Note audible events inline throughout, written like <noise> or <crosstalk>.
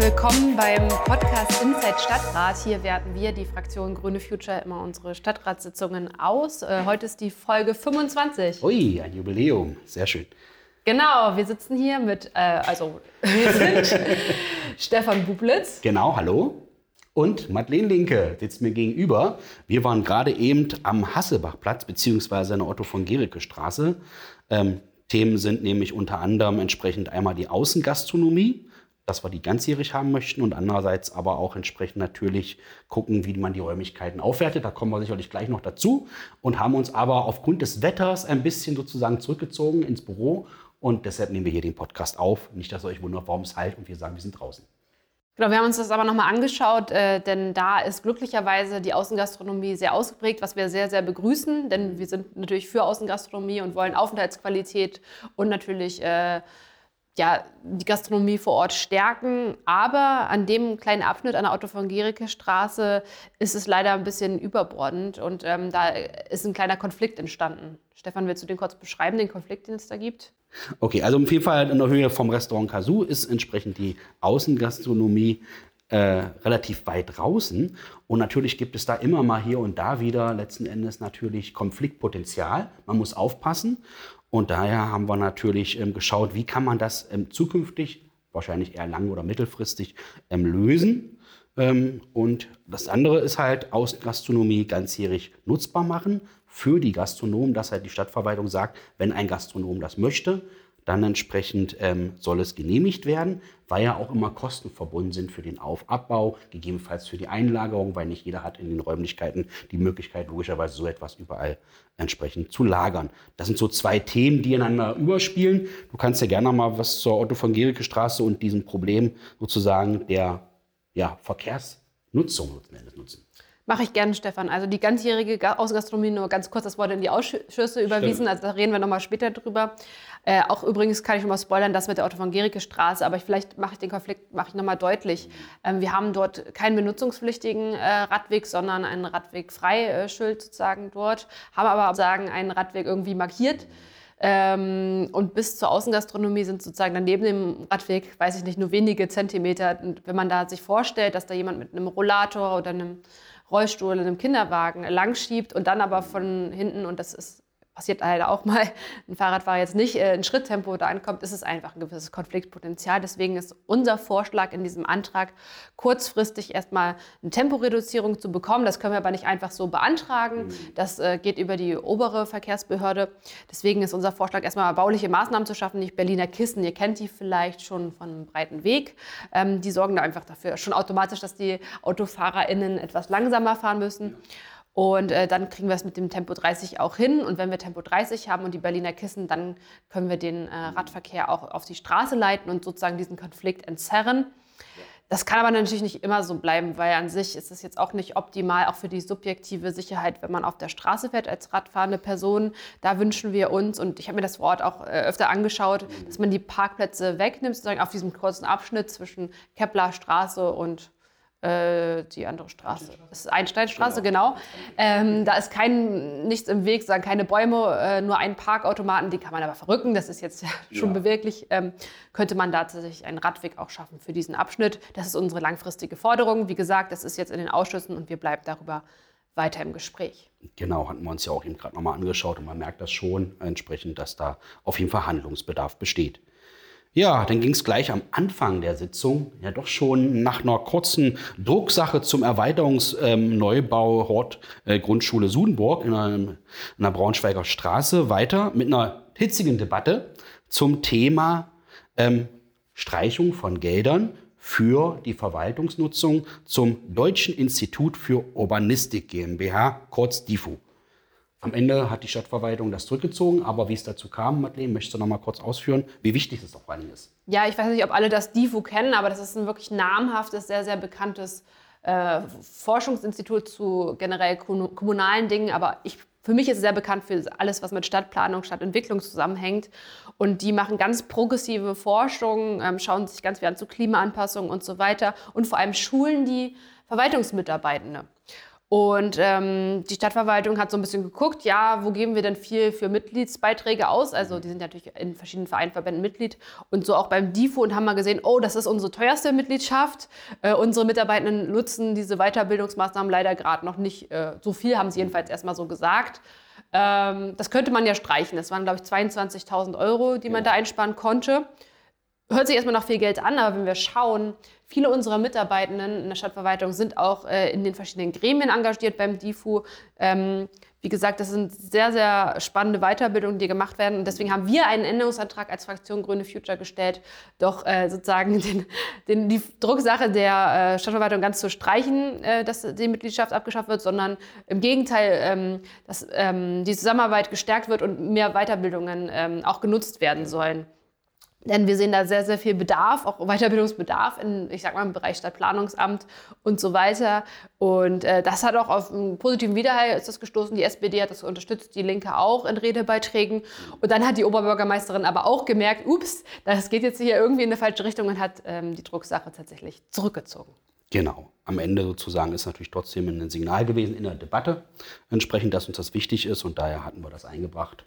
willkommen beim Podcast Inside Stadtrat. Hier werten wir, die Fraktion Grüne Future, immer unsere Stadtratssitzungen aus. Äh, heute ist die Folge 25. Ui, ein Jubiläum. Sehr schön. Genau, wir sitzen hier mit, äh, also wir sind <laughs> Stefan Bublitz. Genau, hallo. Und Madeleine Linke sitzt mir gegenüber. Wir waren gerade eben am Hassebachplatz beziehungsweise an der Otto von Gericke Straße. Ähm, Themen sind nämlich unter anderem entsprechend einmal die Außengastronomie, dass wir die ganzjährig haben möchten und andererseits aber auch entsprechend natürlich gucken, wie man die Räumlichkeiten aufwertet. Da kommen wir sicherlich gleich noch dazu und haben uns aber aufgrund des Wetters ein bisschen sozusagen zurückgezogen ins Büro und deshalb nehmen wir hier den Podcast auf. Nicht, dass ihr euch wundert, warum es halt und wir sagen, wir sind draußen. Genau, wir haben uns das aber nochmal angeschaut, äh, denn da ist glücklicherweise die Außengastronomie sehr ausgeprägt, was wir sehr, sehr begrüßen, denn wir sind natürlich für Außengastronomie und wollen Aufenthaltsqualität und natürlich äh, ja, die Gastronomie vor Ort stärken. Aber an dem kleinen Abschnitt an der Otto von Gericke Straße ist es leider ein bisschen überbordend und ähm, da ist ein kleiner Konflikt entstanden. Stefan, willst du den kurz beschreiben, den Konflikt, den es da gibt? Okay, also auf jeden Fall in der Höhe vom Restaurant Kazoo ist entsprechend die Außengastronomie äh, relativ weit draußen. Und natürlich gibt es da immer mal hier und da wieder letzten Endes natürlich Konfliktpotenzial. Man muss aufpassen. Und daher haben wir natürlich ähm, geschaut, wie kann man das ähm, zukünftig, wahrscheinlich eher lang- oder mittelfristig, ähm, lösen. Ähm, und das andere ist halt Außengastronomie ganzjährig nutzbar machen für die Gastronomen, dass halt die Stadtverwaltung sagt, wenn ein Gastronom das möchte, dann entsprechend ähm, soll es genehmigt werden, weil ja auch immer Kosten verbunden sind für den Aufabbau, gegebenenfalls für die Einlagerung, weil nicht jeder hat in den Räumlichkeiten die Möglichkeit, logischerweise so etwas überall entsprechend zu lagern. Das sind so zwei Themen, die einander überspielen. Du kannst ja gerne mal was zur Otto von Gericke Straße und diesem Problem sozusagen der ja, Verkehrsnutzung nutzen. Mache ich gerne, Stefan. Also die ganzjährige Außengastronomie, nur ganz kurz das Wort in die Ausschüsse überwiesen. Stimmt. Also da reden wir nochmal später drüber. Äh, auch übrigens kann ich schon mal spoilern, das mit der Otto von Gericke Straße, aber ich, vielleicht mache ich den Konflikt mache ich nochmal deutlich. Ähm, wir haben dort keinen benutzungspflichtigen äh, Radweg, sondern einen Radweg-Freischild sozusagen dort, haben aber sagen einen Radweg irgendwie markiert. Ähm, und bis zur Außengastronomie sind sozusagen dann neben dem Radweg, weiß ich nicht, nur wenige Zentimeter. Und wenn man da sich vorstellt, dass da jemand mit einem Rollator oder einem Rollstuhl in einem Kinderwagen langschiebt und dann aber von hinten, und das ist passiert leider auch mal, <laughs> ein Fahrradfahrer jetzt nicht äh, in Schritttempo da ankommt, ist es einfach ein gewisses Konfliktpotenzial. Deswegen ist unser Vorschlag in diesem Antrag, kurzfristig erstmal eine Temporeduzierung zu bekommen. Das können wir aber nicht einfach so beantragen. Mhm. Das äh, geht über die obere Verkehrsbehörde. Deswegen ist unser Vorschlag, erstmal bauliche Maßnahmen zu schaffen. Nicht Berliner Kissen, ihr kennt die vielleicht schon von einem breiten Weg. Ähm, die sorgen da einfach dafür schon automatisch, dass die AutofahrerInnen etwas langsamer fahren müssen. Ja. Und äh, dann kriegen wir es mit dem Tempo 30 auch hin. Und wenn wir Tempo 30 haben und die Berliner Kissen, dann können wir den äh, Radverkehr auch auf die Straße leiten und sozusagen diesen Konflikt entzerren. Das kann aber natürlich nicht immer so bleiben, weil an sich ist es jetzt auch nicht optimal, auch für die subjektive Sicherheit, wenn man auf der Straße fährt als radfahrende Person. Da wünschen wir uns, und ich habe mir das Wort auch äh, öfter angeschaut, dass man die Parkplätze wegnimmt, sozusagen auf diesem kurzen Abschnitt zwischen Kepler Straße und äh, die andere Straße. Das ist Einsteinstraße, genau. genau. Ähm, da ist kein, nichts im Weg, sagen keine Bäume, äh, nur ein Parkautomaten, die kann man aber verrücken. Das ist jetzt <laughs> schon ja. beweglich. Ähm, könnte man da tatsächlich einen Radweg auch schaffen für diesen Abschnitt. Das ist unsere langfristige Forderung. Wie gesagt, das ist jetzt in den Ausschüssen und wir bleiben darüber weiter im Gespräch. Genau, hatten wir uns ja auch eben gerade nochmal angeschaut und man merkt das schon entsprechend, dass da auf jeden Fall Handlungsbedarf besteht. Ja, dann ging es gleich am Anfang der Sitzung, ja doch schon nach einer kurzen Drucksache zum Erweiterungsneubau ähm, Hort äh, Grundschule Sudenburg in, einem, in der Braunschweiger Straße weiter mit einer hitzigen Debatte zum Thema ähm, Streichung von Geldern für die Verwaltungsnutzung zum Deutschen Institut für Urbanistik GmbH, kurz DIFU. Am Ende hat die Stadtverwaltung das zurückgezogen, aber wie es dazu kam, Madeleine, möchtest du noch mal kurz ausführen, wie wichtig das doch vor allem ist? Ja, ich weiß nicht, ob alle das DIFU kennen, aber das ist ein wirklich namhaftes, sehr, sehr bekanntes äh, Forschungsinstitut zu generell kommunalen Dingen, aber ich, für mich ist es sehr bekannt für alles, was mit Stadtplanung, Stadtentwicklung zusammenhängt. Und die machen ganz progressive Forschung, ähm, schauen sich ganz viel an zu Klimaanpassung und so weiter und vor allem schulen die Verwaltungsmitarbeitende. Und ähm, die Stadtverwaltung hat so ein bisschen geguckt, ja, wo geben wir denn viel für Mitgliedsbeiträge aus? Also die sind natürlich in verschiedenen Vereinverbänden Mitglied und so auch beim DIFO und haben mal gesehen, oh, das ist unsere teuerste Mitgliedschaft. Äh, unsere Mitarbeitenden nutzen diese Weiterbildungsmaßnahmen leider gerade noch nicht äh, so viel, haben sie jedenfalls erstmal so gesagt. Ähm, das könnte man ja streichen. Das waren, glaube ich, 22.000 Euro, die man ja. da einsparen konnte. Hört sich erstmal nach viel Geld an, aber wenn wir schauen, viele unserer Mitarbeitenden in der Stadtverwaltung sind auch äh, in den verschiedenen Gremien engagiert beim DIFU. Ähm, wie gesagt, das sind sehr, sehr spannende Weiterbildungen, die gemacht werden. Und deswegen haben wir einen Änderungsantrag als Fraktion Grüne Future gestellt, doch äh, sozusagen <laughs> den, den, die Drucksache der äh, Stadtverwaltung ganz zu streichen, äh, dass die Mitgliedschaft abgeschafft wird, sondern im Gegenteil, ähm, dass ähm, die Zusammenarbeit gestärkt wird und mehr Weiterbildungen ähm, auch genutzt werden sollen. Denn wir sehen da sehr, sehr viel Bedarf, auch Weiterbildungsbedarf in, ich sag mal, im Bereich Stadtplanungsamt und so weiter. Und äh, das hat auch auf einen positiven Widerhall ist das gestoßen. Die SPD hat das unterstützt, die Linke auch in Redebeiträgen. Und dann hat die Oberbürgermeisterin aber auch gemerkt, ups, das geht jetzt hier irgendwie in eine falsche Richtung und hat ähm, die Drucksache tatsächlich zurückgezogen. Genau. Am Ende sozusagen ist natürlich trotzdem ein Signal gewesen in der Debatte, entsprechend, dass uns das wichtig ist und daher hatten wir das eingebracht.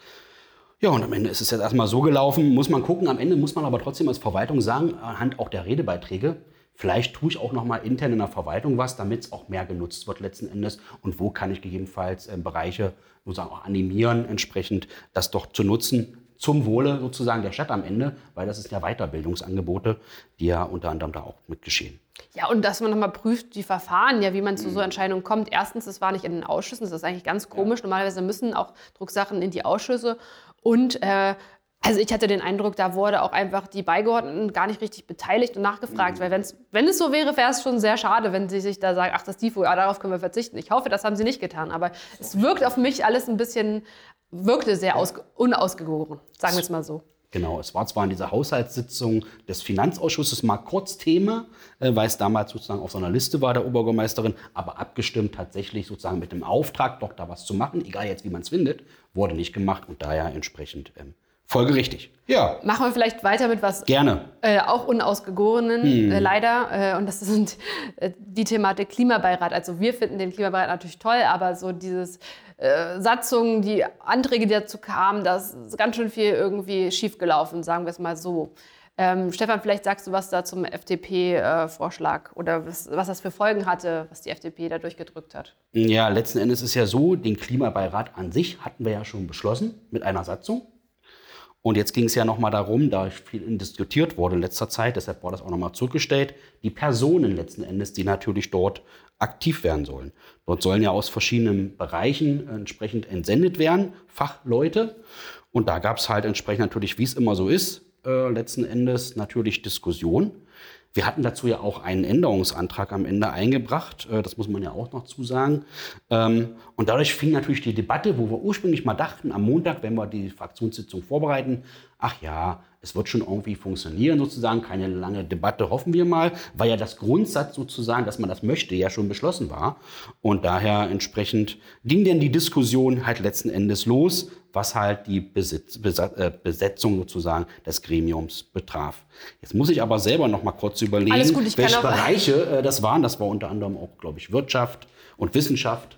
Ja, und am Ende ist es jetzt erstmal so gelaufen, muss man gucken. Am Ende muss man aber trotzdem als Verwaltung sagen, anhand auch der Redebeiträge, vielleicht tue ich auch noch mal intern in der Verwaltung was, damit es auch mehr genutzt wird letzten Endes. Und wo kann ich gegebenenfalls äh, Bereiche sozusagen auch animieren, entsprechend das doch zu nutzen, zum Wohle sozusagen der Stadt am Ende, weil das ist ja Weiterbildungsangebote, die ja unter anderem da auch mit geschehen. Ja, und dass man nochmal prüft, die Verfahren, ja, wie man zu so mhm. Entscheidungen kommt. Erstens, das war nicht in den Ausschüssen, das ist eigentlich ganz komisch. Ja. Normalerweise müssen auch Drucksachen in die Ausschüsse. Und äh, also ich hatte den Eindruck, da wurde auch einfach die Beigeordneten gar nicht richtig beteiligt und nachgefragt. Mhm. Weil wenn's, wenn es so wäre, wäre es schon sehr schade, wenn sie sich da sagen, ach, das DIFO, ja, darauf können wir verzichten. Ich hoffe, das haben sie nicht getan. Aber es wirkt auf mich alles ein bisschen, wirkte sehr aus, unausgegoren, sagen wir es mal so. Genau, es war zwar in dieser Haushaltssitzung des Finanzausschusses mal kurz Thema, äh, weil es damals sozusagen auf so einer Liste war der Oberbürgermeisterin, aber abgestimmt tatsächlich sozusagen mit dem Auftrag, doch da was zu machen, egal jetzt wie man es findet, wurde nicht gemacht und daher entsprechend ähm, folgerichtig. Ja. Machen wir vielleicht weiter mit was Gerne. Äh, auch unausgegorenen, hm. äh, leider. Äh, und das sind äh, die Thematik Klimabeirat. Also wir finden den Klimabeirat natürlich toll, aber so dieses äh, Satzungen, die Anträge, die dazu kamen, das ist ganz schön viel irgendwie schiefgelaufen, sagen wir es mal so. Ähm, Stefan, vielleicht sagst du was da zum FDP-Vorschlag äh, oder was, was, das für Folgen hatte, was die FDP da durchgedrückt hat. Ja, letzten Endes ist ja so, den Klimabeirat an sich hatten wir ja schon beschlossen mit einer Satzung. Und jetzt ging es ja nochmal darum, da viel diskutiert wurde in letzter Zeit, deshalb war das auch nochmal zurückgestellt, die Personen letzten Endes, die natürlich dort aktiv werden sollen. Dort sollen ja aus verschiedenen Bereichen entsprechend entsendet werden, Fachleute. Und da gab es halt entsprechend natürlich, wie es immer so ist, äh, letzten Endes natürlich Diskussion. Wir hatten dazu ja auch einen Änderungsantrag am Ende eingebracht, äh, das muss man ja auch noch zusagen. Ähm, und dadurch fing natürlich die Debatte, wo wir ursprünglich mal dachten, am Montag, wenn wir die Fraktionssitzung vorbereiten, ach ja, es wird schon irgendwie funktionieren sozusagen, keine lange Debatte, hoffen wir mal, weil ja das Grundsatz sozusagen, dass man das möchte, ja schon beschlossen war. Und daher entsprechend ging denn die Diskussion halt letzten Endes los, was halt die Besitz, äh, Besetzung sozusagen des Gremiums betraf. Jetzt muss ich aber selber noch mal kurz überlegen, gut, welche Bereiche äh, das waren. Das war unter anderem auch, glaube ich, Wirtschaft und Wissenschaft.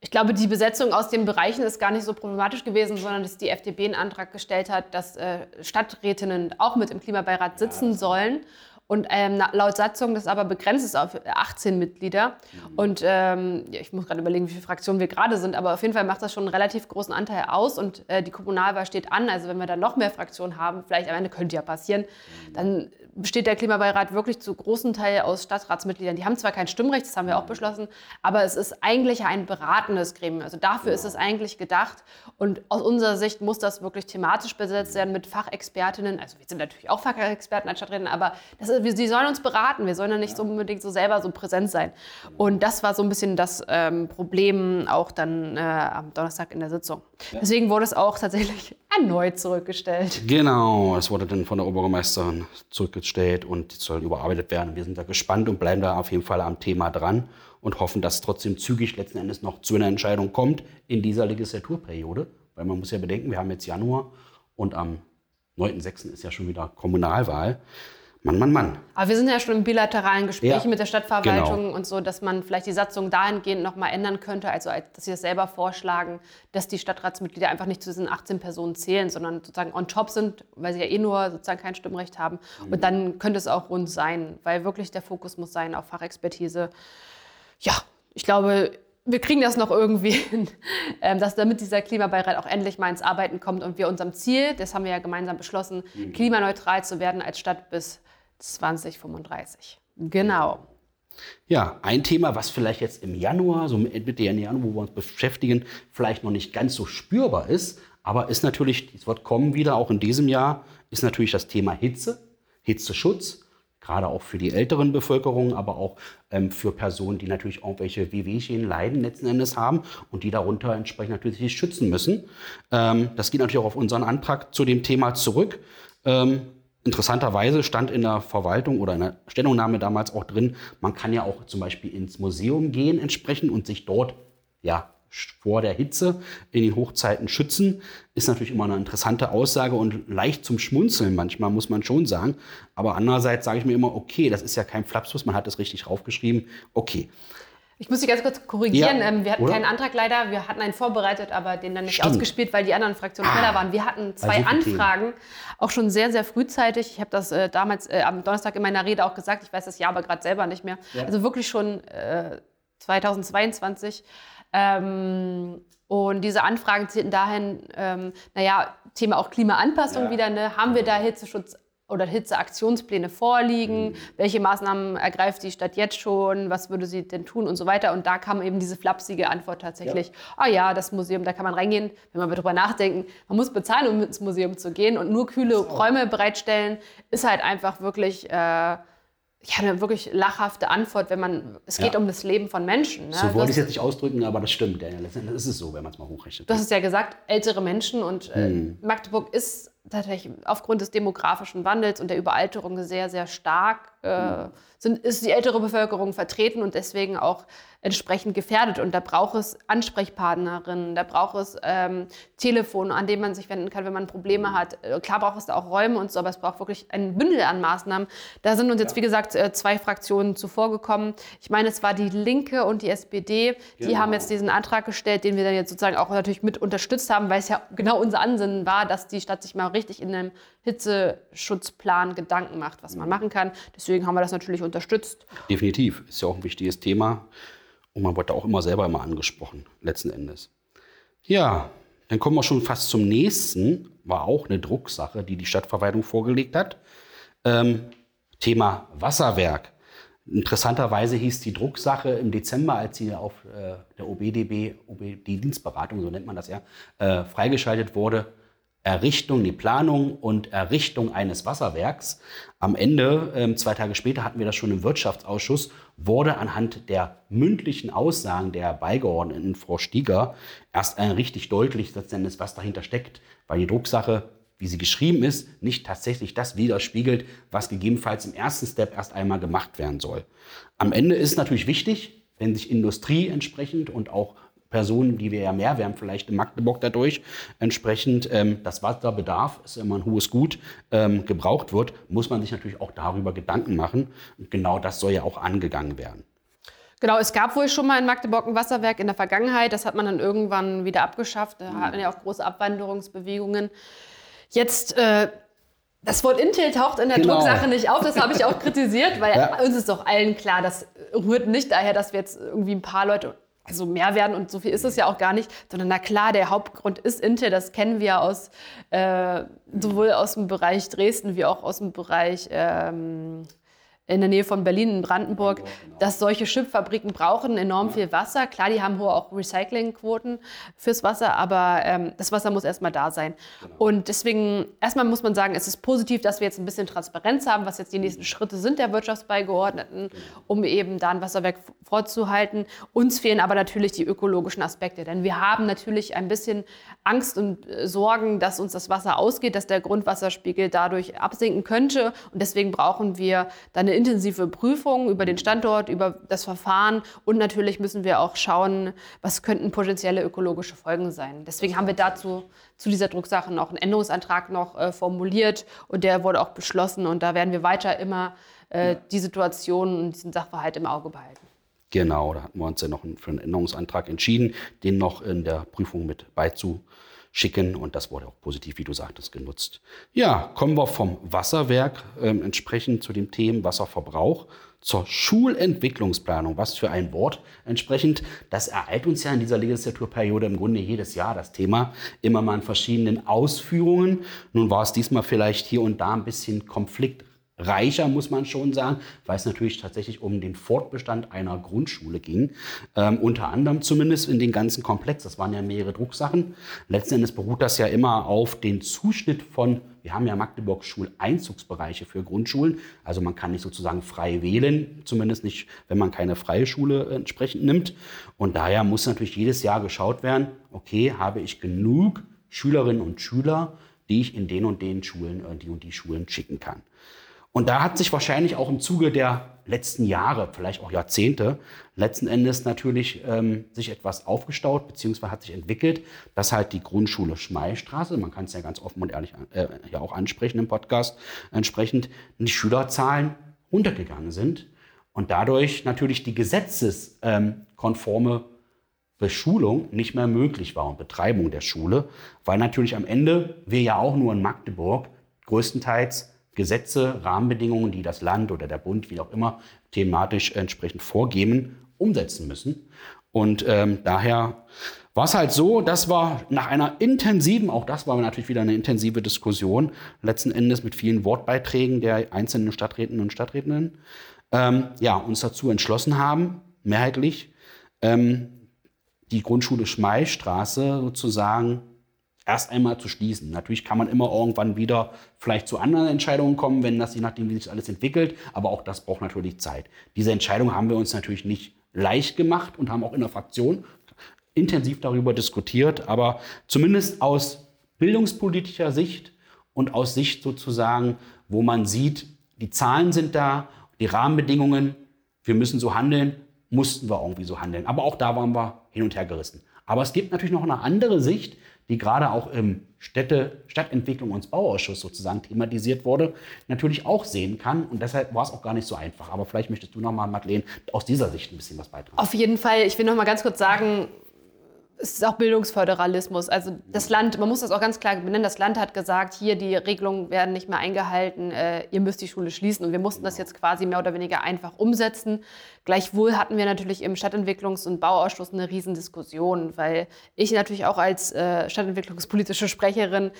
Ich glaube, die Besetzung aus den Bereichen ist gar nicht so problematisch gewesen, sondern dass die FDP einen Antrag gestellt hat, dass äh, Stadträtinnen auch mit im Klimabeirat sitzen ja, sollen. Und ähm, laut Satzung das aber begrenzt ist auf 18 Mitglieder. Mhm. Und ähm, ja, ich muss gerade überlegen, wie viele Fraktionen wir gerade sind, aber auf jeden Fall macht das schon einen relativ großen Anteil aus. Und äh, die Kommunalwahl steht an. Also wenn wir dann noch mehr Fraktionen haben, vielleicht am Ende könnte ja passieren, mhm. dann besteht der Klimabeirat wirklich zu großen Teil aus Stadtratsmitgliedern. Die haben zwar kein Stimmrecht, das haben wir auch mhm. beschlossen, aber es ist eigentlich ein beratendes Gremium. Also dafür ist es eigentlich gedacht. Und aus unserer Sicht muss das wirklich thematisch besetzt werden mit Fachexpertinnen. Also wir sind natürlich auch Fachexperten als Stadträtin, aber das ist, sie sollen uns beraten. Wir sollen ja nicht so unbedingt so selber so präsent sein. Und das war so ein bisschen das ähm, Problem auch dann äh, am Donnerstag in der Sitzung. Deswegen wurde es auch tatsächlich <laughs> erneut zurückgestellt. Genau, es wurde dann von der Oberbürgermeisterin zurückgestellt und soll überarbeitet werden. Wir sind da gespannt und bleiben da auf jeden Fall am Thema dran und hoffen, dass es trotzdem zügig letzten Endes noch zu einer Entscheidung kommt in dieser Legislaturperiode. Weil man muss ja bedenken, wir haben jetzt Januar und am 9.6. ist ja schon wieder Kommunalwahl. Mann, Mann, Mann. Aber wir sind ja schon in bilateralen Gesprächen Ja, mit der Stadtverwaltung genau. und so, dass man vielleicht die Satzung dahingehend nochmal ändern könnte, also als- dass sie das selber vorschlagen, dass die Stadtratsmitglieder einfach nicht zu diesen 18 Personen zählen, sondern sozusagen on top sind, weil sie ja eh nur sozusagen kein Stimmrecht haben. Mhm. Und dann könnte es auch rund sein, weil wirklich der Fokus muss sein auf Fachexpertise. Ja, ich glaube, wir kriegen das noch irgendwie <laughs> hin, ähm, dass damit dieser Klimabeirat auch endlich mal ins Arbeiten kommt und wir unserem Ziel, das haben wir ja gemeinsam beschlossen, klimaneutral zu werden als Stadt bis 2035. Genau. Ja, ein Thema, was vielleicht jetzt im Januar, so Mitte Januar, wo wir uns beschäftigen, vielleicht noch nicht ganz so spürbar ist, aber ist natürlich, es wird kommen wieder, auch in diesem Jahr, ist natürlich das Thema Hitze, Hitzeschutz, gerade auch für die älteren Bevölkerung, aber auch ähm, für Personen, die natürlich irgendwelche Wehwehchen, Leiden letzten Endes haben und die darunter entsprechend natürlich sich schützen müssen. Ähm, das geht natürlich auch auf unseren Antrag zu dem Thema zurück. Ähm, Interessanterweise stand in der Verwaltung oder in der Stellungnahme damals auch drin, man kann ja auch zum Beispiel ins Museum gehen entsprechend und sich dort ja vor der Hitze in den Hochzeiten schützen. Ist natürlich immer eine interessante Aussage und leicht zum Schmunzeln manchmal, muss man schon sagen. Aber andererseits sage ich mir immer, okay, das ist ja kein Flapsus, man hat das richtig draufgeschrieben. Okay, Ich muss dich ganz kurz korrigieren. Ja, ähm, wir hatten oder? keinen Antrag leider. Wir hatten einen vorbereitet, aber den dann nicht Stimmt. ausgespielt, weil die anderen Fraktionen schneller waren. Wir hatten zwei so viele Anfragen, auch schon sehr, sehr frühzeitig. Ich habe das äh, damals äh, am Donnerstag in meiner Rede auch gesagt. Ich weiß das Jahr aber gerade selber nicht mehr. Also wirklich schon äh, 2022. Ähm, und diese Anfragen zielten dahin, ähm, naja, Thema auch Klimaanpassung Ja. wieder. Ne? Haben wir da Hitzeschutz oder Hitzeaktionspläne vorliegen? Welche Maßnahmen ergreift die Stadt jetzt schon? Was würde sie denn tun und so weiter? Und da kam eben diese flapsige Antwort tatsächlich. Ah ja, das Museum, da kann man reingehen, wenn wir darüber nachdenken. Man muss bezahlen, um ins Museum zu gehen und nur kühle Räume bereitstellen, ist halt einfach wirklich... Äh, ja, eine wirklich lachhafte Antwort, wenn man, es geht Ja. um das Leben von Menschen. Ne? so wollte ich es jetzt nicht ausdrücken, aber das stimmt. Ja, letztendlich ist es so, wenn man es mal hochrechnet. Du hast es ja gesagt, ältere Menschen und äh, Hm. Magdeburg ist tatsächlich aufgrund des demografischen Wandels und der Überalterung sehr, sehr stark, äh, Hm. sind, ist die ältere Bevölkerung vertreten und deswegen auch entsprechend gefährdet. Und da braucht es Ansprechpartnerinnen, da braucht es ähm, Telefon, an dem man sich wenden kann, wenn man Probleme hat. Äh, Klar braucht es da auch Räume und so, aber es braucht wirklich ein Bündel an Maßnahmen. Da sind uns jetzt, wie gesagt, äh, zwei Fraktionen zuvor gekommen. Ich meine, es war die Linke und die SPD, die Genau. haben jetzt diesen Antrag gestellt, den wir dann jetzt sozusagen auch natürlich mit unterstützt haben, weil es ja genau unser Ansinnen war, dass die Stadt sich mal richtig in einem Hitzeschutzplan Gedanken macht, was man machen kann. Deswegen haben wir das natürlich unterstützt. Definitiv. Ist ja auch ein wichtiges Thema. Und man wurde auch immer selber immer angesprochen, letzten Endes. Ja, dann kommen wir schon fast zum nächsten. War auch eine Drucksache, die die Stadtverwaltung vorgelegt hat. Ähm, Thema Wasserwerk. Interessanterweise hieß die Drucksache im Dezember, als sie auf äh, der OBDB, OB, die Dienstberatung, so nennt man das ja, äh, freigeschaltet wurde, Errichtung, die Planung und Errichtung eines Wasserwerks. Am Ende, ähm, zwei Tage später hatten wir das schon im Wirtschaftsausschuss, wurde anhand der mündlichen Aussagen der Beigeordneten Frau Stieger erst ein richtig deutlich, was dahinter steckt, weil die Drucksache, wie sie geschrieben ist, nicht tatsächlich das widerspiegelt, was gegebenenfalls im ersten Step erst einmal gemacht werden soll. Am Ende ist natürlich wichtig, wenn sich Industrie entsprechend und auch Personen, die wir ja mehr werden, vielleicht in Magdeburg dadurch, entsprechend ähm, das Wasserbedarf ist immer ein hohes Gut, ähm, gebraucht wird, muss man sich natürlich auch darüber Gedanken machen. Und genau das soll ja auch angegangen werden. Genau, es gab wohl schon mal in Magdeburg ein Wasserwerk in der Vergangenheit. Das hat man dann irgendwann wieder abgeschafft. Da hatten ja auch große Abwanderungsbewegungen. Jetzt, äh, das Wort Intel taucht in der Genau. Drucksache nicht auf. Das habe ich auch kritisiert, weil <laughs> Ja. uns ist doch allen klar, das rührt nicht daher, dass wir jetzt irgendwie ein paar Leute also mehr werden und so viel ist es ja auch gar nicht, sondern na klar, der Hauptgrund ist Intel, das kennen wir aus äh, sowohl aus dem Bereich Dresden wie auch aus dem Bereich ähm, in der Nähe von Berlin in Brandenburg, dass solche Chipfabriken brauchen enorm viel Wasser. Klar, die haben hohe auch Recyclingquoten fürs Wasser, aber ähm, das Wasser muss erstmal da sein. Und deswegen, erstmal muss man sagen, es ist positiv, dass wir jetzt ein bisschen Transparenz haben, was jetzt die nächsten Schritte sind der Wirtschaftsbeigeordneten, um eben da ein Wasserwerk vorzuhalten. Uns fehlen aber natürlich die ökologischen Aspekte, denn wir haben natürlich ein bisschen Angst und äh, Sorgen, dass uns das Wasser ausgeht, dass der Grundwasserspiegel dadurch absinken könnte. Und deswegen brauchen wir da eine intensive Prüfung über den Standort, über das Verfahren und natürlich müssen wir auch schauen, was könnten potenzielle ökologische Folgen sein. Deswegen haben wir dazu zu dieser Drucksache noch einen Änderungsantrag noch äh, formuliert und der wurde auch beschlossen und da werden wir weiter immer äh, die Situation und diesen Sachverhalt im Auge behalten. Genau, da hatten wir uns ja noch für einen Änderungsantrag entschieden, den noch in der Prüfung mit beizuschicken. Und das wurde auch positiv, wie du sagtest, genutzt. Ja, kommen wir vom Wasserwerk äh, entsprechend zu dem Thema Wasserverbrauch zur Schulentwicklungsplanung. Was für ein Wort entsprechend. Das ereilt uns ja in dieser Legislaturperiode im Grunde jedes Jahr das Thema. Immer mal in verschiedenen Ausführungen. Nun war es diesmal vielleicht hier und da ein bisschen Konflikt reicher, muss man schon sagen, weil es natürlich tatsächlich um den Fortbestand einer Grundschule ging. Ähm, unter anderem zumindest in den ganzen Komplex. Das waren ja mehrere Drucksachen. Letzten Endes beruht das ja immer auf den Zuschnitt von, wir haben ja Magdeburg Schuleinzugsbereiche für Grundschulen. Also man kann nicht sozusagen frei wählen, zumindest nicht, wenn man keine freie Schule entsprechend nimmt. Und daher muss natürlich jedes Jahr geschaut werden, okay, habe ich genug Schülerinnen und Schüler, die ich in den und den Schulen, äh, die und die Schulen schicken kann. Und da hat sich wahrscheinlich auch im Zuge der letzten Jahre, vielleicht auch Jahrzehnte, letzten Endes natürlich ähm, sich etwas aufgestaut, beziehungsweise hat sich entwickelt, dass halt die Grundschule Schmeilstraße, man kann es ja ganz offen und ehrlich äh, ja auch ansprechen im Podcast, entsprechend die Schülerzahlen runtergegangen sind und dadurch natürlich die gesetzeskonforme Beschulung nicht mehr möglich war und Betreibung der Schule, weil natürlich am Ende wir ja auch nur in Magdeburg größtenteils Gesetze, Rahmenbedingungen, die das Land oder der Bund, wie auch immer, thematisch entsprechend vorgeben, umsetzen müssen. Und ähm, daher war es halt so, das war nach einer intensiven, auch das war natürlich wieder eine intensive Diskussion, letzten Endes mit vielen Wortbeiträgen der einzelnen Stadträtinnen und Stadträtinnen, ähm, ja, uns dazu entschlossen haben, mehrheitlich, ähm, die Grundschule Schmeilstraße sozusagen erst einmal zu schließen. Natürlich kann man immer irgendwann wieder vielleicht zu anderen Entscheidungen kommen, wenn das je nachdem, wie sich alles entwickelt. Aber auch das braucht natürlich Zeit. Diese Entscheidung haben wir uns natürlich nicht leicht gemacht und haben auch in der Fraktion intensiv darüber diskutiert. Aber zumindest aus bildungspolitischer Sicht und aus Sicht sozusagen, wo man sieht, die Zahlen sind da, die Rahmenbedingungen, wir müssen so handeln, mussten wir irgendwie so handeln. Aber auch da waren wir hin und her gerissen. Aber es gibt natürlich noch eine andere Sicht, die gerade auch im Städte, Stadtentwicklung und Bauausschuss sozusagen thematisiert wurde, natürlich auch sehen kann. Und deshalb war es auch gar nicht so einfach. Aber vielleicht möchtest du noch mal, Madeleine, aus dieser Sicht ein bisschen was beitragen. Auf jeden Fall. Ich will noch mal ganz kurz sagen, es ist auch Bildungsföderalismus. Also das Land, man muss das auch ganz klar benennen, das Land hat gesagt, hier die Regelungen werden nicht mehr eingehalten, äh, ihr müsst die Schule schließen. Und wir mussten das jetzt quasi mehr oder weniger einfach umsetzen. Gleichwohl hatten wir natürlich im Stadtentwicklungs- und Bauausschuss eine Riesendiskussion, weil ich natürlich auch als äh, stadtentwicklungspolitische Sprecherin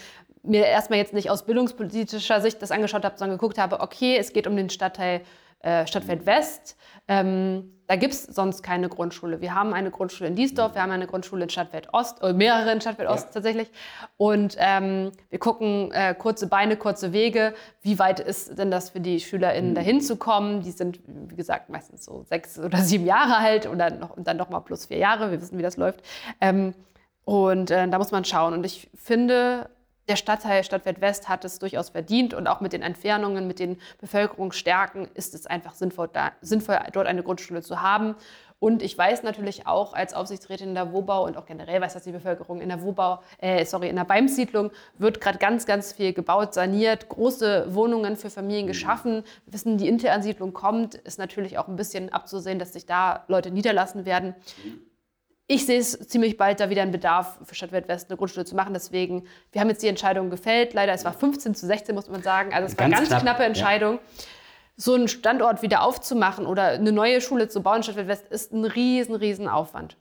mir erstmal jetzt nicht aus bildungspolitischer Sicht das angeschaut habe, sondern geguckt habe, okay, es geht um den Stadtteil äh, Stadtfeld West. Ähm, da gibt es sonst keine Grundschule. Wir haben eine Grundschule in Diesdorf, wir haben eine Grundschule in Stadtfeld Ost, oder mehrere in Stadtfeld Ost ja. tatsächlich. Und ähm, wir gucken äh, kurze Beine, kurze Wege. Wie weit ist denn das für die SchülerInnen, mhm. dahin zu kommen? Die sind, wie gesagt, meistens so sechs oder sieben Jahre alt oder noch, und dann noch mal plus vier Jahre. Wir wissen, wie das läuft. Ähm, und äh, da muss man schauen. Und ich finde, der Stadtteil Stadtwert West hat es durchaus verdient und auch mit den Entfernungen, mit den Bevölkerungsstärken ist es einfach sinnvoll, da, sinnvoll dort eine Grundschule zu haben. Und ich weiß natürlich auch als Aufsichtsrätin in der Wobau und auch generell weiß, dass die Bevölkerung in der Wobau, äh, sorry, in der Beimsiedlung wird gerade ganz, ganz viel gebaut, saniert, große Wohnungen für Familien geschaffen. Wir wissen, die Interansiedlung kommt, ist natürlich auch ein bisschen abzusehen, dass sich da Leute niederlassen werden ich sehe es ziemlich bald da wieder einen Bedarf für Stadtwelt West eine Grundschule zu machen. Deswegen, wir haben jetzt die Entscheidung gefällt. Leider, es war 15 zu 16, muss man sagen. Also es war eine ganz knapp, knappe Entscheidung. Ja. So einen Standort wieder aufzumachen oder eine neue Schule zu bauen in Stadtwelt West ist ein riesen, riesen Aufwand.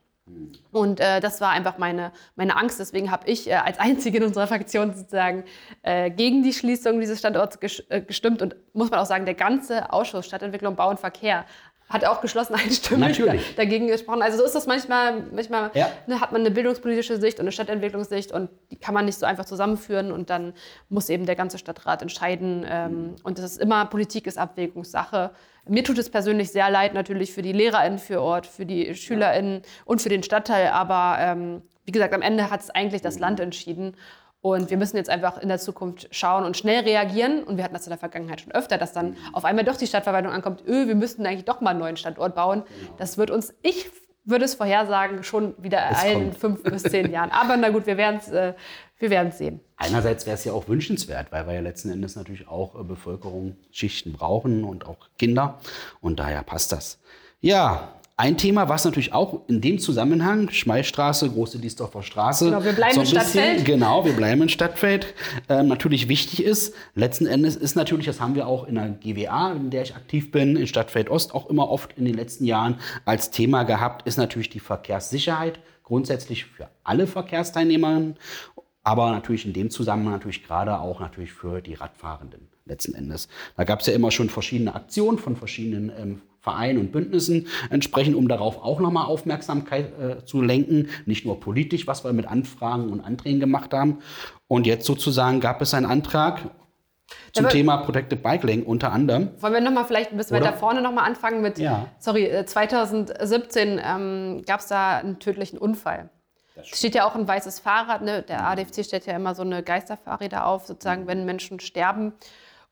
Und äh, das war einfach meine, meine Angst. Deswegen habe ich äh, als Einzige in unserer Fraktion sozusagen äh, gegen die Schließung dieses Standorts äh, gestimmt. Und muss man auch sagen, der ganze Ausschuss Stadtentwicklung, Bau und Verkehr hat auch geschlossen <laughs> einstimmig Natürlich. dagegen gesprochen. Also so ist das manchmal, manchmal ja. ne, hat man eine bildungspolitische Sicht und eine Stadtentwicklungssicht und die kann man nicht so einfach zusammenführen und dann muss eben der ganze Stadtrat entscheiden. Ähm, mhm. Und das ist immer, Politik ist Abwägungssache. Mir tut es persönlich sehr leid natürlich für die LehrerInnen für Ort, für die SchülerInnen und für den Stadtteil, aber ähm, wie gesagt, am Ende hat es eigentlich das Land entschieden. Und wir müssen jetzt einfach in der Zukunft schauen und schnell reagieren. Und wir hatten das in der Vergangenheit schon öfter, dass dann auf einmal doch die Stadtverwaltung ankommt, öh, wir müssten eigentlich doch mal einen neuen Standort bauen. Genau. Das wird uns, ich würde es vorhersagen, schon wieder ereilen in fünf bis zehn Jahren. Aber na gut, wir werden es äh, wir werden's sehen. Einerseits wäre es ja auch wünschenswert, weil wir ja letzten Endes natürlich auch äh, Bevölkerungsschichten brauchen und auch Kinder. Und daher passt das. Ja, ein Thema, was natürlich auch in dem Zusammenhang, Schmalstraße, Große Diesdorfer Straße. Genau, wir bleiben so in Stadtfeld. Genau, wir bleiben in Stadtfeld. Äh, natürlich wichtig ist, letzten Endes ist natürlich, das haben wir auch in der GWA, in der ich aktiv bin, in Stadtfeld Ost auch immer oft in den letzten Jahren als Thema gehabt, ist natürlich die Verkehrssicherheit. Grundsätzlich für alle Verkehrsteilnehmerinnen, aber natürlich in dem Zusammenhang natürlich gerade auch natürlich für die Radfahrenden letzten Endes. Da gab es ja immer schon verschiedene Aktionen von verschiedenen ähm, Vereinen und Bündnissen entsprechend, um darauf auch nochmal Aufmerksamkeit äh, zu lenken. Nicht nur politisch, was wir mit Anfragen und Anträgen gemacht haben. Und jetzt sozusagen gab es einen Antrag zum ja, Thema Protected Bike Lane unter anderem. Wollen wir nochmal vielleicht ein bisschen Oder? weiter vorne nochmal anfangen mit, ja. sorry, 2017 äh, ähm, gab es da einen tödlichen Unfall. Es steht ja auch ein weißes Fahrrad, ne? der ADFC stellt ja immer so eine Geisterfahrräder auf, sozusagen, wenn Menschen sterben.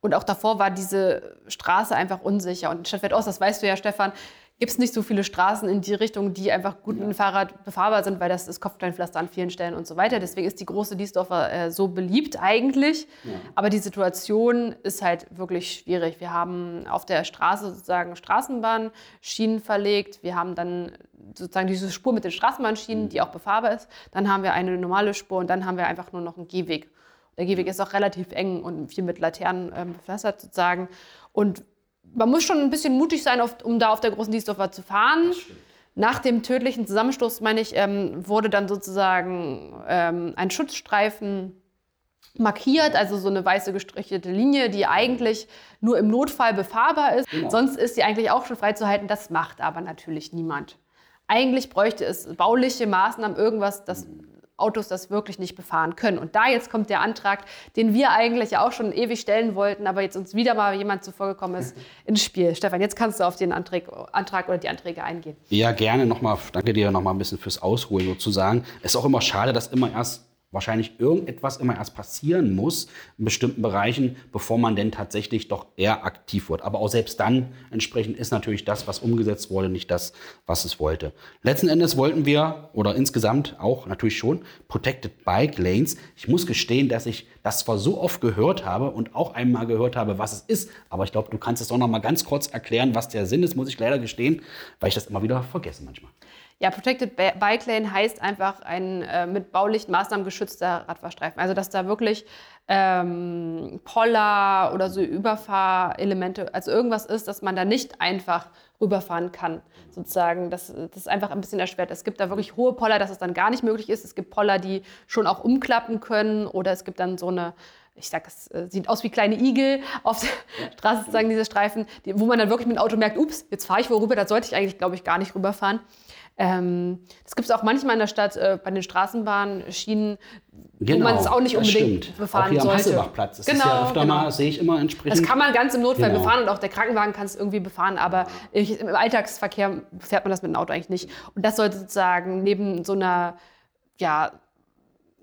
Und auch davor war diese Straße einfach unsicher. Und in Stadtfeld Ost, das weißt du ja, Stefan, gibt es nicht so viele Straßen in die Richtung, die einfach gut mit dem Fahrrad befahrbar sind, weil das ist Kopfsteinpflaster an vielen Stellen und so weiter. Deswegen ist die große Diesdorfer äh, so beliebt eigentlich. Ja. Aber die Situation ist halt wirklich schwierig. Wir haben auf der Straße sozusagen Straßenbahnschienen verlegt. Wir haben dann sozusagen diese Spur mit den Straßenbahnschienen, die auch befahrbar ist. Dann haben wir eine normale Spur und dann haben wir einfach nur noch einen Gehweg. Der Gehweg ist auch relativ eng und viel mit Laternen ähm, bepflastert sozusagen. Und man muss schon ein bisschen mutig sein, auf, um da auf der großen Diesdorfer zu fahren. Nach dem tödlichen Zusammenstoß, meine ich, ähm, wurde dann sozusagen ähm, ein Schutzstreifen markiert, also so eine weiße gestrichelte Linie, die eigentlich nur im Notfall befahrbar ist. Genau. Sonst ist sie eigentlich auch schon freizuhalten. Das macht aber natürlich niemand. Eigentlich bräuchte es bauliche Maßnahmen, irgendwas, das Autos das wirklich nicht befahren können. Und da jetzt kommt der Antrag, den wir eigentlich auch schon ewig stellen wollten, aber jetzt uns wieder mal jemand zuvor gekommen ist, <laughs> ins Spiel. Stefan, jetzt kannst du auf den Antrag, Antrag oder die Anträge eingehen. Ja, gerne nochmal. Danke dir nochmal ein bisschen fürs Ausholen sozusagen. Es ist auch immer schade, dass immer erst wahrscheinlich irgendetwas immer erst passieren muss in bestimmten Bereichen, bevor man denn tatsächlich doch eher aktiv wird. Aber auch selbst dann entsprechend ist natürlich das, was umgesetzt wurde, nicht das, was es wollte. Letzten Endes wollten wir oder insgesamt auch natürlich schon Protected Bike Lanes. Ich muss gestehen, dass ich das zwar so oft gehört habe und auch einmal gehört habe, was es ist, aber ich glaube, du kannst es auch noch mal ganz kurz erklären, was der Sinn ist, muss ich leider gestehen, weil ich das immer wieder vergesse manchmal. Ja, Protected Bike Lane heißt einfach ein äh, mit baulichen Maßnahmen geschützter Radfahrstreifen. Also dass da wirklich ähm, Poller oder so Überfahrelemente, also irgendwas ist, dass man da nicht einfach rüberfahren kann, sozusagen. Das, das ist einfach ein bisschen erschwert. Es gibt da wirklich hohe Poller, dass es dann gar nicht möglich ist. Es gibt Poller, die schon auch umklappen können oder es gibt dann so eine ich sag, es äh, sieht aus wie kleine Igel auf der Straße, sozusagen diese Streifen, die, wo man dann wirklich mit dem Auto merkt, ups, jetzt fahre ich worüber, da sollte ich eigentlich, glaube ich, gar nicht rüberfahren. Ähm, das gibt es auch manchmal in der Stadt äh, bei den Straßenbahnschienen, genau, wo man es auch nicht unbedingt befahren auch hier sollte. Am Hasselbachplatz. Das genau, ist ja öfter genau. mal, sehe ich immer entsprechend. Das kann man ganz im Notfall genau. befahren und auch der Krankenwagen kann es irgendwie befahren, aber ich, im Alltagsverkehr fährt man das mit dem Auto eigentlich nicht. Und das sollte sozusagen neben so einer ja,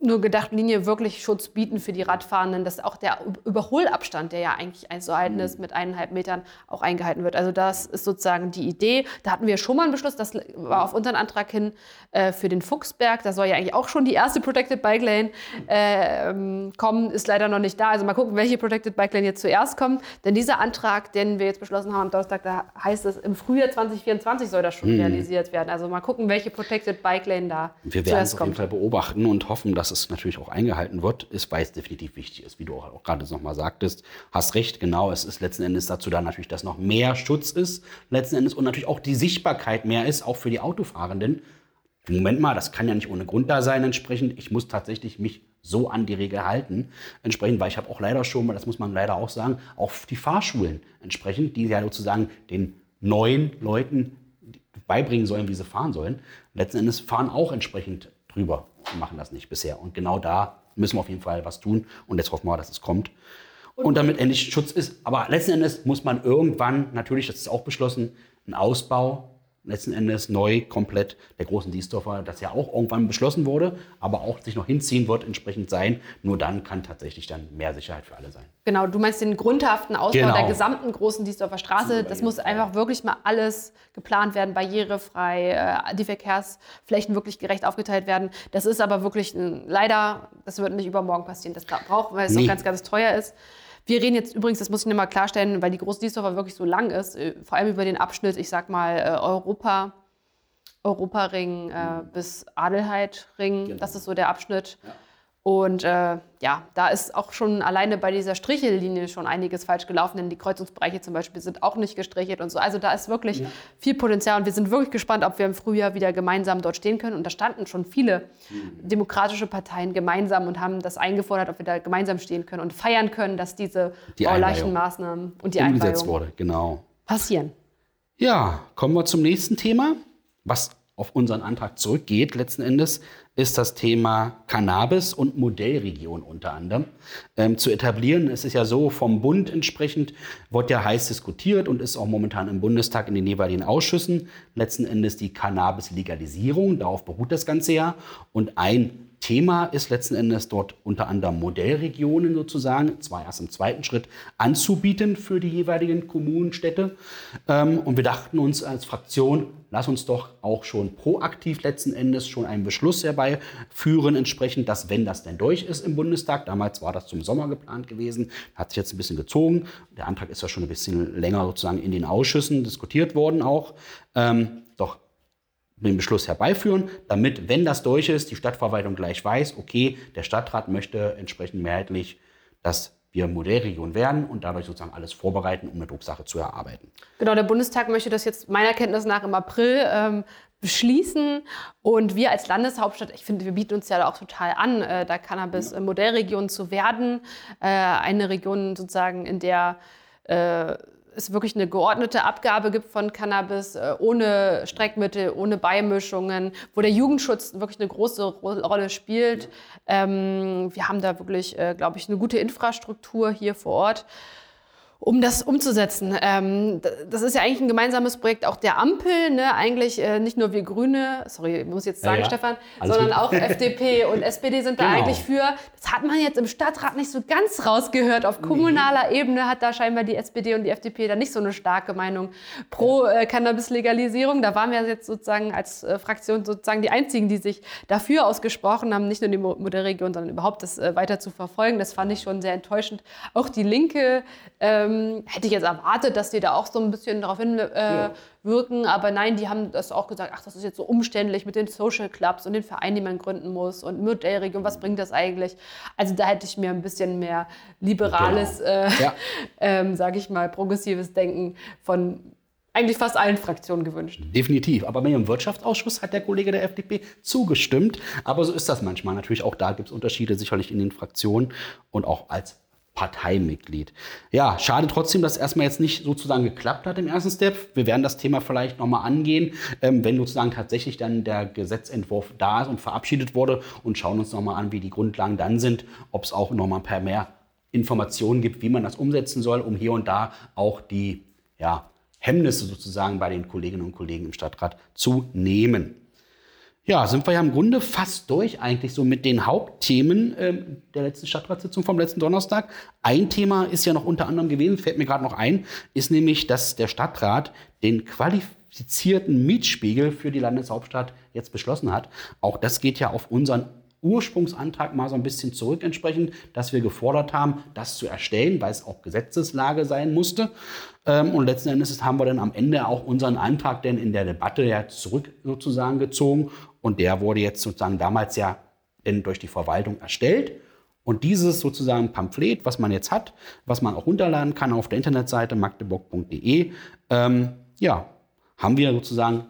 nur gedacht, Linie wirklich Schutz bieten für die Radfahrenden, dass auch der Überholabstand, der ja eigentlich einzuhalten ist, mit eineinhalb Metern auch eingehalten wird. Also das ist sozusagen die Idee. Da hatten wir schon mal einen Beschluss, das war auf unseren Antrag hin äh, für den Fuchsberg. Da soll ja eigentlich auch schon die erste Protected Bike Lane äh, kommen, ist leider noch nicht da. Also mal gucken, welche Protected Bike Lane jetzt zuerst kommt. Denn dieser Antrag, den wir jetzt beschlossen haben am Donnerstag, da heißt es, im Frühjahr 2024 soll das schon hm. realisiert werden. Also mal gucken, welche Protected Bike Lane da wir zuerst kommt. Wir werden es auf jeden Fall beobachten und hoffen, dass es natürlich auch eingehalten wird, ist, weil es definitiv wichtig ist, wie du auch gerade nochmal sagtest. Hast recht, genau, es ist letzten Endes dazu da natürlich, dass noch mehr Schutz ist, letzten Endes und natürlich auch die Sichtbarkeit mehr ist, auch für die Autofahrenden. Moment mal, das kann ja nicht ohne Grund da sein entsprechend. Ich muss tatsächlich mich so an die Regel halten. Entsprechend, weil ich habe auch leider schon, das muss man leider auch sagen, auch die Fahrschulen entsprechend, die ja sozusagen den neuen Leuten beibringen sollen, wie sie fahren sollen. Letzten Endes fahren auch entsprechend drüber machen das nicht bisher. Und genau da müssen wir auf jeden Fall was tun. Und jetzt hoffen wir, dass es kommt. Und damit endlich Schutz ist. Aber letzten Endes muss man irgendwann, natürlich, das ist auch beschlossen, einen Ausbau letzten Endes neu komplett der großen Diesdorfer, das ja auch irgendwann beschlossen wurde, aber auch sich noch hinziehen wird, entsprechend sein. Nur dann kann tatsächlich dann mehr Sicherheit für alle sein. Genau, du meinst den grundhaften Ausbau genau. der gesamten großen Diesdorfer Straße. Das muss einfach wirklich mal alles geplant werden, barrierefrei, äh, die Verkehrsflächen wirklich gerecht aufgeteilt werden. Das ist aber wirklich leider, das wird nicht übermorgen passieren. Das braucht, weil es nee. auch ganz, ganz teuer ist. Wir reden jetzt übrigens, das muss ich nochmal klarstellen, weil die Große Diesdorfer wirklich so lang ist, äh, vor allem über den Abschnitt, ich sag mal, äh, Europa, Europaring äh, bis Adelheidring. Genau. Das ist so der Abschnitt. Ja. Und äh, ja, da ist auch schon alleine bei dieser Strichellinie schon einiges falsch gelaufen, denn die Kreuzungsbereiche zum Beispiel sind auch nicht gestrichelt und so. Also da ist wirklich ja. viel Potenzial und wir sind wirklich gespannt, ob wir im Frühjahr wieder gemeinsam dort stehen können. Und da standen schon viele mhm. demokratische Parteien gemeinsam und haben das eingefordert, ob wir da gemeinsam stehen können und feiern können, dass diese die Bauleichenmaßnahmen und die umgesetzt wurde, genau. passieren. Ja, kommen wir zum nächsten Thema, was auf unseren Antrag zurückgeht letzten Endes ist das Thema Cannabis und Modellregion unter anderem ähm, zu etablieren. Es ist ja so, vom Bund entsprechend wird ja heiß diskutiert und ist auch momentan im Bundestag in den jeweiligen Ausschüssen. Letzten Endes die Cannabis-Legalisierung, darauf beruht das Ganze ja. Und ein Thema ist letzten Endes dort unter anderem Modellregionen sozusagen, zwar erst im zweiten Schritt, anzubieten für die jeweiligen Kommunen, Städte. Ähm, und wir dachten uns als Fraktion, lass uns doch auch schon proaktiv letzten Endes schon einen Beschluss herbeiführen, entsprechend, dass wenn das denn durch ist im Bundestag, damals war das zum Sommer geplant gewesen, hat sich jetzt ein bisschen gezogen. Der Antrag ist ja schon ein bisschen länger sozusagen in den Ausschüssen diskutiert worden auch. Den Beschluss herbeiführen, damit, wenn das durch ist, die Stadtverwaltung gleich weiß, okay, der Stadtrat möchte entsprechend mehrheitlich, dass wir Modellregion werden und dadurch sozusagen alles vorbereiten, um eine Drucksache zu erarbeiten. Genau, der Bundestag möchte das jetzt meiner Kenntnis nach im April ähm, beschließen. Und wir als Landeshauptstadt, ich finde, wir bieten uns ja auch total an, äh, da Cannabis ja. Modellregion zu werden. Äh, eine Region sozusagen, in der äh, es wirklich eine geordnete Abgabe gibt von Cannabis, äh, ohne Streckmittel, ohne Beimischungen, wo der Jugendschutz wirklich eine große Rolle spielt. Ähm, wir haben da wirklich, äh, glaube ich, eine gute Infrastruktur hier vor Ort um das umzusetzen. Ähm, das ist ja eigentlich ein gemeinsames Projekt auch der Ampel, ne? eigentlich äh, nicht nur wir Grüne, sorry, ich muss jetzt sagen, ja, ja. Stefan, Alles sondern gut. auch FDP <laughs> und SPD sind da genau. eigentlich für. Das hat man jetzt im Stadtrat nicht so ganz rausgehört. Auf kommunaler nee. Ebene hat da scheinbar die SPD und die FDP da nicht so eine starke Meinung pro äh, Cannabis-Legalisierung. Da waren wir jetzt sozusagen als äh, Fraktion sozusagen die einzigen, die sich dafür ausgesprochen haben, nicht nur die Modellregion, sondern überhaupt das äh, weiter zu verfolgen. Das fand ich schon sehr enttäuschend. Auch die Linke ähm, ähm, hätte ich jetzt erwartet, dass die da auch so ein bisschen darauf hinwirken. Äh, ja. Aber nein, die haben das auch gesagt, ach, das ist jetzt so umständlich mit den Social Clubs und den Vereinen, die man gründen muss und Modellregion, was bringt das eigentlich? Also da hätte ich mir ein bisschen mehr liberales, genau. äh, ja. <laughs> ähm, sage ich mal, progressives Denken von eigentlich fast allen Fraktionen gewünscht. Definitiv. Aber im Wirtschaftsausschuss hat der Kollege der FDP zugestimmt. Aber so ist das manchmal. Natürlich auch da gibt es Unterschiede sicherlich in den Fraktionen und auch als Parteimitglied. Ja, schade trotzdem, dass erstmal jetzt nicht sozusagen geklappt hat im ersten Step. Wir werden das Thema vielleicht nochmal angehen, ähm, wenn sozusagen tatsächlich dann der Gesetzentwurf da ist und verabschiedet wurde und schauen uns nochmal an, wie die Grundlagen dann sind, ob es auch nochmal per mehr Informationen gibt, wie man das umsetzen soll, um hier und da auch die ja, Hemmnisse sozusagen bei den Kolleginnen und Kollegen im Stadtrat zu nehmen. Ja, sind wir ja im Grunde fast durch eigentlich so mit den Hauptthemen äh, der letzten Stadtratssitzung vom letzten Donnerstag. Ein Thema ist ja noch unter anderem gewesen, fällt mir gerade noch ein, ist nämlich, dass der Stadtrat den qualifizierten Mietspiegel für die Landeshauptstadt jetzt beschlossen hat. Auch das geht ja auf unseren Ursprungsantrag mal so ein bisschen zurück entsprechend, dass wir gefordert haben, das zu erstellen, weil es auch Gesetzeslage sein musste. Ähm, und letzten Endes haben wir dann am Ende auch unseren Antrag denn in der Debatte ja zurück sozusagen gezogen. Und der wurde jetzt sozusagen damals ja durch die Verwaltung erstellt. Und dieses sozusagen Pamphlet, was man jetzt hat, was man auch runterladen kann auf der Internetseite magdeburg.de, ähm, ja, haben wir sozusagen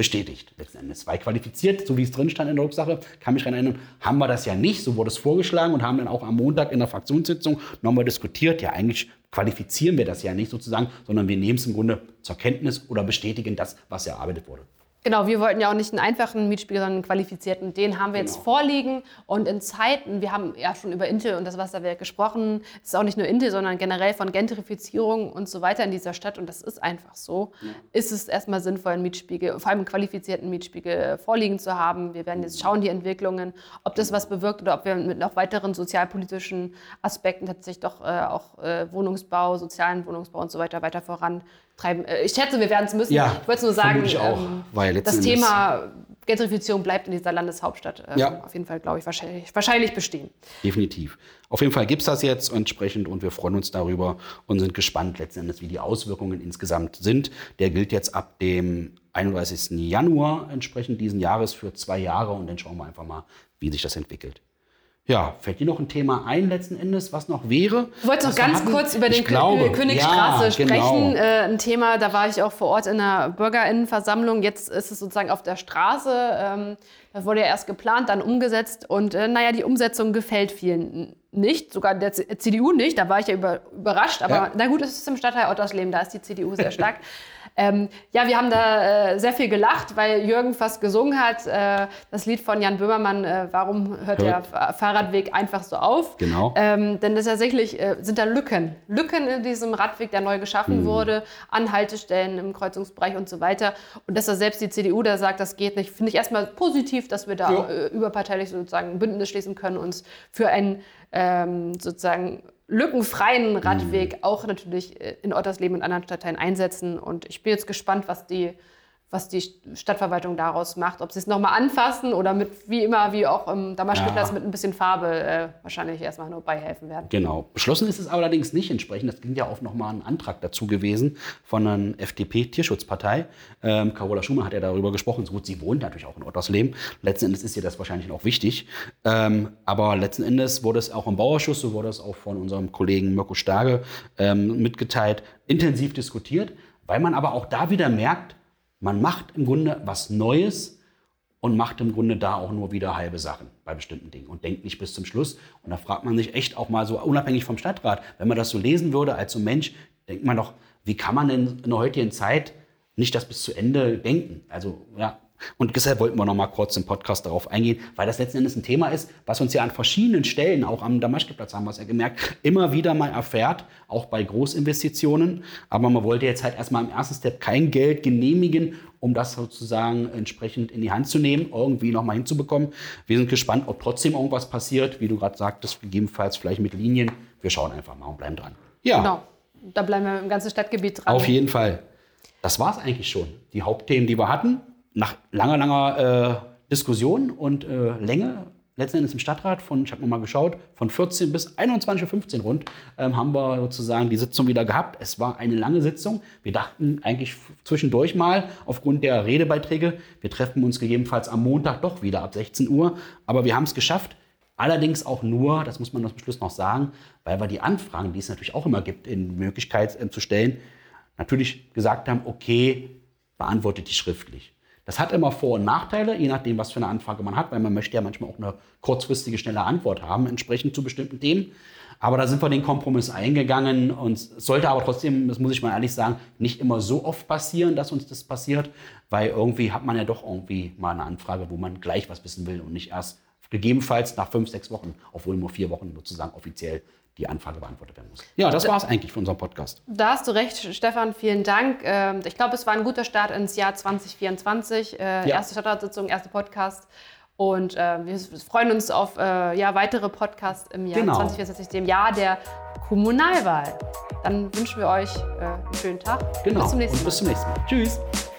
bestätigt letzten Endes. Weil qualifiziert, so wie es drin stand in der Rücksache, kann mich daran erinnern, haben wir das ja nicht. So wurde es vorgeschlagen und haben dann auch am Montag in der Fraktionssitzung nochmal diskutiert. Ja, eigentlich qualifizieren wir das ja nicht sozusagen, sondern wir nehmen es im Grunde zur Kenntnis oder bestätigen das, was erarbeitet wurde. Genau, wir wollten ja auch nicht einen einfachen Mietspiegel, sondern einen qualifizierten. Den haben wir genau. jetzt vorliegen. Und in Zeiten, wir haben ja schon über Intel und das Wasserwerk gesprochen, es ist auch nicht nur Intel, sondern generell von Gentrifizierung und so weiter in dieser Stadt. Und das ist einfach so. Ja. Ist es erstmal sinnvoll, einen Mietspiegel, vor allem einen qualifizierten Mietspiegel vorliegen zu haben. Wir werden jetzt schauen, die Entwicklungen, ob das was bewirkt oder ob wir mit noch weiteren sozialpolitischen Aspekten tatsächlich doch äh, auch äh, Wohnungsbau, sozialen Wohnungsbau und so weiter weiter voran treiben. Äh, ich schätze, wir werden es müssen. Ja, ich wollte nur sagen, ähm, das Thema Gentrifizierung bleibt in dieser Landeshauptstadt ähm, ja. auf jeden Fall, glaube ich, wahrscheinlich, wahrscheinlich bestehen. Definitiv. Auf jeden Fall gibt es das jetzt entsprechend und wir freuen uns darüber und sind gespannt letzten Endes, wie die Auswirkungen insgesamt sind. Der gilt jetzt ab dem 31. Januar entsprechend diesen Jahres für zwei Jahre und dann schauen wir einfach mal, wie sich das entwickelt. Ja, fällt dir noch ein Thema ein letzten Endes, was noch wäre? Du wolltest noch ganz kurz über den glaube, Königstraße ja, sprechen. Genau. Äh, ein Thema, da war ich auch vor Ort in der Bürgerinnenversammlung. Jetzt ist es sozusagen auf der Straße. Ähm, das wurde ja erst geplant, dann umgesetzt. Und äh, naja, die Umsetzung gefällt vielen nicht, sogar der CDU nicht. Da war ich ja über, überrascht. Aber ja. na gut, es ist im Stadtteil Ottersleben, da ist die CDU sehr stark. <laughs> Ähm, ja, wir haben da äh, sehr viel gelacht, weil Jürgen fast gesungen hat. Äh, das Lied von Jan Böhmermann, äh, Warum hört, der Fahrradweg einfach so auf? Genau. Ähm, denn das tatsächlich äh, sind da Lücken. Lücken in diesem Radweg, der neu geschaffen mhm. wurde, an Haltestellen im Kreuzungsbereich und so weiter. Und dass da selbst die CDU da sagt, das geht nicht, finde ich erstmal positiv, dass wir da ja. Äh, überparteilich sozusagen ein Bündnis schließen können, uns für ein ähm, sozusagen lückenfreien Radweg mhm. auch natürlich äh, in Ottersleben und anderen Stadtteilen einsetzen. Und ich bin jetzt gespannt, was die was die Stadtverwaltung daraus macht. Ob sie es nochmal anfassen oder mit, wie immer, wie auch im Damaschkeplatz ja. mit ein bisschen Farbe äh, wahrscheinlich erstmal nur beihelfen werden. Genau. Beschlossen ist es allerdings nicht entsprechend. Das ging ja auch nochmal ein Antrag dazu gewesen von einer FDP-Tierschutzpartei. Ähm, Carola Schumann hat ja darüber gesprochen. So gut, sie wohnt natürlich auch in Ottersleben. Letzten Endes ist ihr das wahrscheinlich auch wichtig. Ähm, aber letzten Endes wurde es auch im Bauausschuss, so wurde es auch von unserem Kollegen Mirko Starge ähm, mitgeteilt, intensiv diskutiert, weil man aber auch da wieder merkt, man macht im Grunde was Neues und macht im Grunde da auch nur wieder halbe Sachen bei bestimmten Dingen und denkt nicht bis zum Schluss. Und da fragt man sich echt auch mal so, unabhängig vom Stadtrat, wenn man das so lesen würde als so Mensch, denkt man doch, wie kann man denn in der heutigen Zeit nicht das bis zu Ende denken? Also ja, und deshalb wollten wir noch mal kurz im Podcast darauf eingehen, weil das letzten Endes ein Thema ist, was uns ja an verschiedenen Stellen, auch am Damaschkeplatz haben wir es ja gemerkt, immer wieder mal erfährt, auch bei Großinvestitionen. Aber man wollte jetzt halt erstmal im ersten Step kein Geld genehmigen, um das sozusagen entsprechend in die Hand zu nehmen, irgendwie noch mal hinzubekommen. Wir sind gespannt, ob trotzdem irgendwas passiert, wie du gerade sagtest, gegebenenfalls vielleicht mit Linien. Wir schauen einfach mal und bleiben dran. Ja. Genau. Da bleiben wir im ganzen Stadtgebiet dran. Auf jeden Fall. Das war es eigentlich schon. Die Hauptthemen, die wir hatten nach langer, langer äh, Diskussion und äh, Länge, letzten Endes im Stadtrat von, ich habe mal geschaut, von 14 bis 21.15 Uhr rund, ähm, haben wir sozusagen die Sitzung wieder gehabt. Es war eine lange Sitzung. Wir dachten eigentlich zwischendurch mal, aufgrund der Redebeiträge, wir treffen uns gegebenenfalls am Montag doch wieder ab 16 Uhr. Aber wir haben es geschafft. Allerdings auch nur, das muss man zum Schluss noch sagen, weil wir die Anfragen, die es natürlich auch immer gibt, in Möglichkeit äh, zu stellen, natürlich gesagt haben, okay, beantwortet die schriftlich. Das hat immer Vor- und Nachteile, je nachdem, was für eine Anfrage man hat, weil man möchte ja manchmal auch eine kurzfristige, schnelle Antwort haben, entsprechend zu bestimmten Themen. Aber da sind wir den Kompromiss eingegangen und sollte aber trotzdem, das muss ich mal ehrlich sagen, nicht immer so oft passieren, dass uns das passiert, weil irgendwie hat man ja doch irgendwie mal eine Anfrage, wo man gleich was wissen will und nicht erst gegebenenfalls nach fünf, sechs Wochen, obwohl nur vier Wochen sozusagen offiziell die Anfrage beantwortet werden muss. Ja, das war es eigentlich für unseren Podcast. Da hast du recht, Stefan, vielen Dank. Ähm, ich glaube, es war ein guter Start ins Jahr 2024. Äh, ja. Erste Stadtratssitzung, erster Podcast. Und äh, wir freuen uns auf äh, ja, weitere Podcasts im Jahr genau. 2024, dem Jahr der Kommunalwahl. Dann wünschen wir euch einen schönen Tag. Genau. Bis zum nächsten Mal. Und bis zum nächsten Mal. Tschüss.